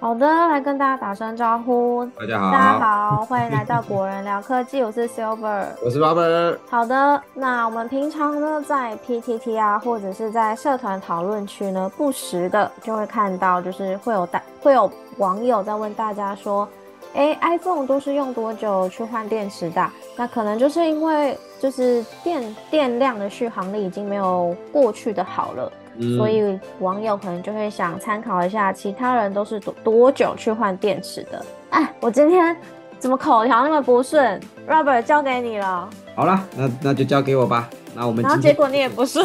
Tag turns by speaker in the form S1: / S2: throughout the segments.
S1: 好的，来跟大家打声招呼。
S2: 大家好，
S1: 大家好，欢迎来到果仁聊科技，我是 Silver，
S2: 我是 Robert。
S1: 好的，那我们平常呢，在 PTT 啊，或者是在社团讨论区呢，不时的就会看到，就是会有大会有网友在问大家说，哎，iPhone 都是用多久去换电池的？那可能就是因为就是电电量的续航力已经没有过去的好了。所以网友可能就会想参考一下，其他人都是多多久去换电池的？哎，我今天怎么口条那么不顺？Robert 交给你了。
S2: 好了，那那就交给我吧。那我们
S1: 然后结果你也不顺，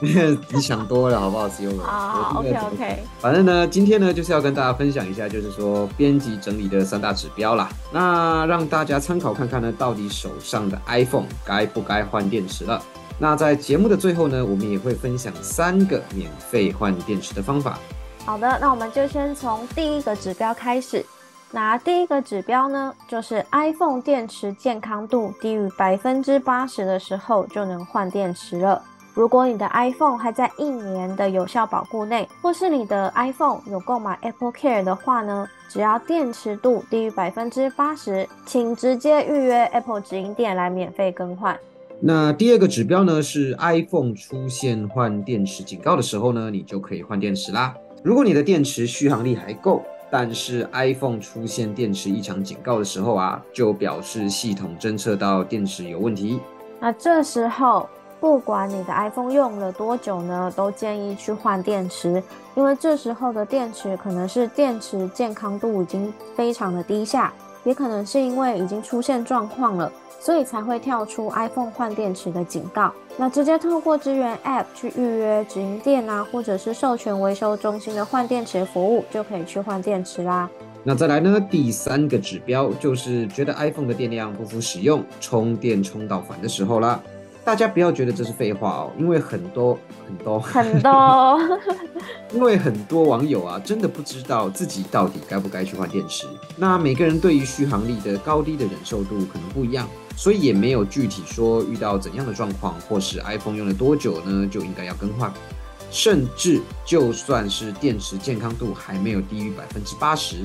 S2: 你想多了好不好？只有我。
S1: 啊，OK OK。
S2: 反正呢，今天呢就是要跟大家分享一下，就是说编辑整理的三大指标啦。那让大家参考看看呢，到底手上的 iPhone 该不该换电池了。那在节目的最后呢，我们也会分享三个免费换电池的方法。
S1: 好的，那我们就先从第一个指标开始。那第一个指标呢，就是 iPhone 电池健康度低于百分之八十的时候就能换电池了。如果你的 iPhone 还在一年的有效保护内，或是你的 iPhone 有购买 Apple Care 的话呢，只要电池度低于百分之八十，请直接预约 Apple 直营店来免费更换。
S2: 那第二个指标呢，是 iPhone 出现换电池警告的时候呢，你就可以换电池啦。如果你的电池续航力还够，但是 iPhone 出现电池异常警告的时候啊，就表示系统侦测到电池有问题。
S1: 那这时候，不管你的 iPhone 用了多久呢，都建议去换电池，因为这时候的电池可能是电池健康度已经非常的低下，也可能是因为已经出现状况了。所以才会跳出 iPhone 换电池的警告。那直接透过支援 App 去预约直营店啊，或者是授权维修中心的换电池服务，就可以去换电池啦。
S2: 那再来呢？第三个指标就是觉得 iPhone 的电量不敷使用，充电充到烦的时候啦。大家不要觉得这是废话哦，因为很多很多
S1: 很多，
S2: 因为很多网友啊，真的不知道自己到底该不该去换电池。那每个人对于续航力的高低的忍受度可能不一样。所以也没有具体说遇到怎样的状况，或是 iPhone 用了多久呢，就应该要更换。甚至就算是电池健康度还没有低于百分之八十，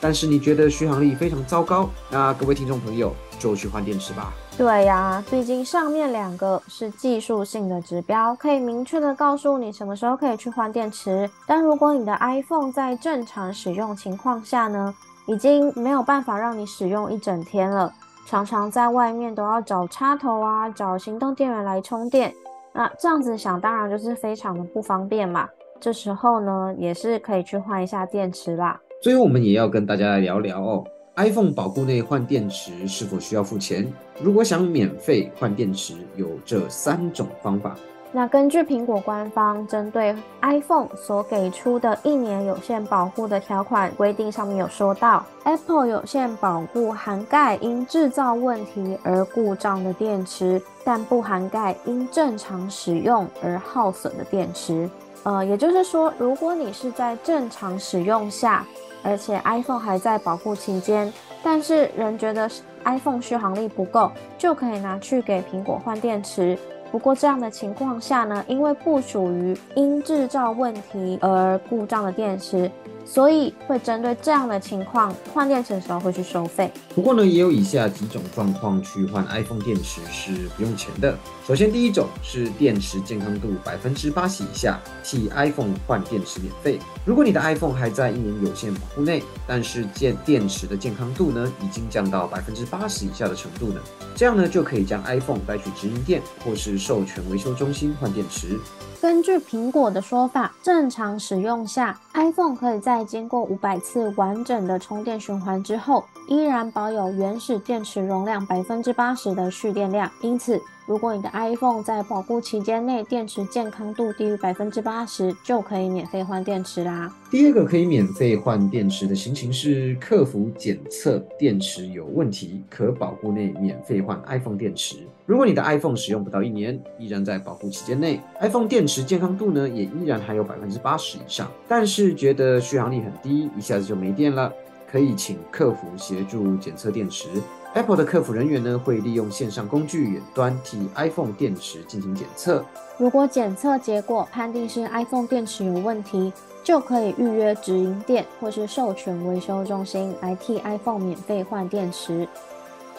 S2: 但是你觉得续航力非常糟糕，那各位听众朋友就去换电池吧。
S1: 对呀，毕竟上面两个是技术性的指标，可以明确的告诉你什么时候可以去换电池。但如果你的 iPhone 在正常使用情况下呢，已经没有办法让你使用一整天了。常常在外面都要找插头啊，找行动电源来充电，那这样子想当然就是非常的不方便嘛。这时候呢，也是可以去换一下电池啦。
S2: 最后我们也要跟大家来聊聊哦，iPhone 保护内换电池是否需要付钱？如果想免费换电池，有这三种方法。
S1: 那根据苹果官方针对 iPhone 所给出的一年有限保护的条款规定，上面有说到，Apple 有限保护涵盖因制造问题而故障的电池，但不涵盖因正常使用而耗损的电池。呃，也就是说，如果你是在正常使用下，而且 iPhone 还在保护期间，但是人觉得 iPhone 续航力不够，就可以拿去给苹果换电池。不过这样的情况下呢，因为不属于因制造问题而故障的电池。所以会针对这样的情况换电池的时候会去收费。
S2: 不过呢，也有以下几种状况去换 iPhone 电池是不用钱的。首先，第一种是电池健康度百分之八十以下，替 iPhone 换电池免费。如果你的 iPhone 还在一年有限保护内，但是健电池的健康度呢已经降到百分之八十以下的程度呢，这样呢就可以将 iPhone 带去直营店或是授权维修中心换电池。
S1: 根据苹果的说法，正常使用下，iPhone 可以在经过五百次完整的充电循环之后，依然保有原始电池容量百分之八十的蓄电量。因此，如果你的 iPhone 在保固期间内电池健康度低于百分之八十，就可以免费换电池啦。
S2: 第二个可以免费换电池的情形是客服检测电池有问题，可保固内免费换 iPhone 电池。如果你的 iPhone 使用不到一年，依然在保护期间内，iPhone 电池健康度呢也依然还有百分之八十以上，但是觉得续航力很低，一下子就没电了，可以请客服协助检测电池。Apple 的客服人员呢会利用线上工具远端替 iPhone 电池进行检测。
S1: 如果检测结果判定是 iPhone 电池有问题，就可以预约直营店或是授权维修中心来替 iPhone 免费换电池。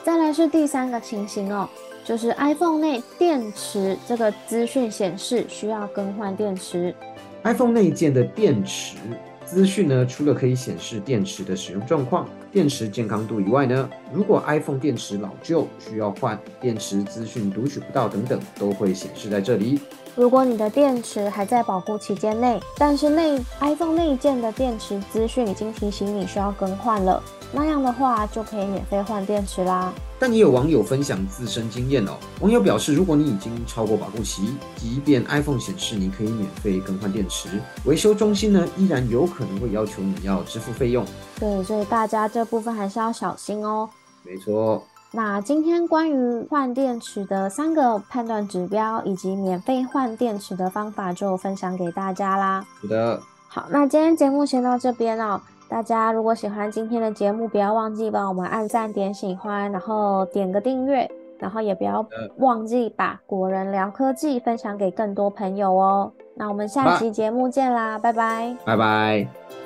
S1: 再来是第三个情形哦。就是 iPhone 内电池这个资讯显示需要更换电池。
S2: iPhone 内建的电池资讯呢，除了可以显示电池的使用状况、电池健康度以外呢，如果 iPhone 电池老旧需要换，电池资讯读取不到等等，都会显示在这里。
S1: 如果你的电池还在保护期间内，但是内 iPhone 内建的电池资讯已经提醒你需要更换了，那样的话就可以免费换电池啦。
S2: 但也有网友分享自身经验哦。网友表示，如果你已经超过保护期，即便 iPhone 显示你可以免费更换电池，维修中心呢依然有可能会要求你要支付费用。
S1: 对，所以大家这部分还是要小心哦。
S2: 没错。
S1: 那今天关于换电池的三个判断指标以及免费换电池的方法就分享给大家啦。
S2: 好的。
S1: 好，那今天节目先到这边哦。大家如果喜欢今天的节目，不要忘记帮我们按赞、点喜欢，然后点个订阅，然后也不要忘记把果仁聊科技分享给更多朋友哦。那我们下期节目见啦，拜拜，
S2: 拜拜。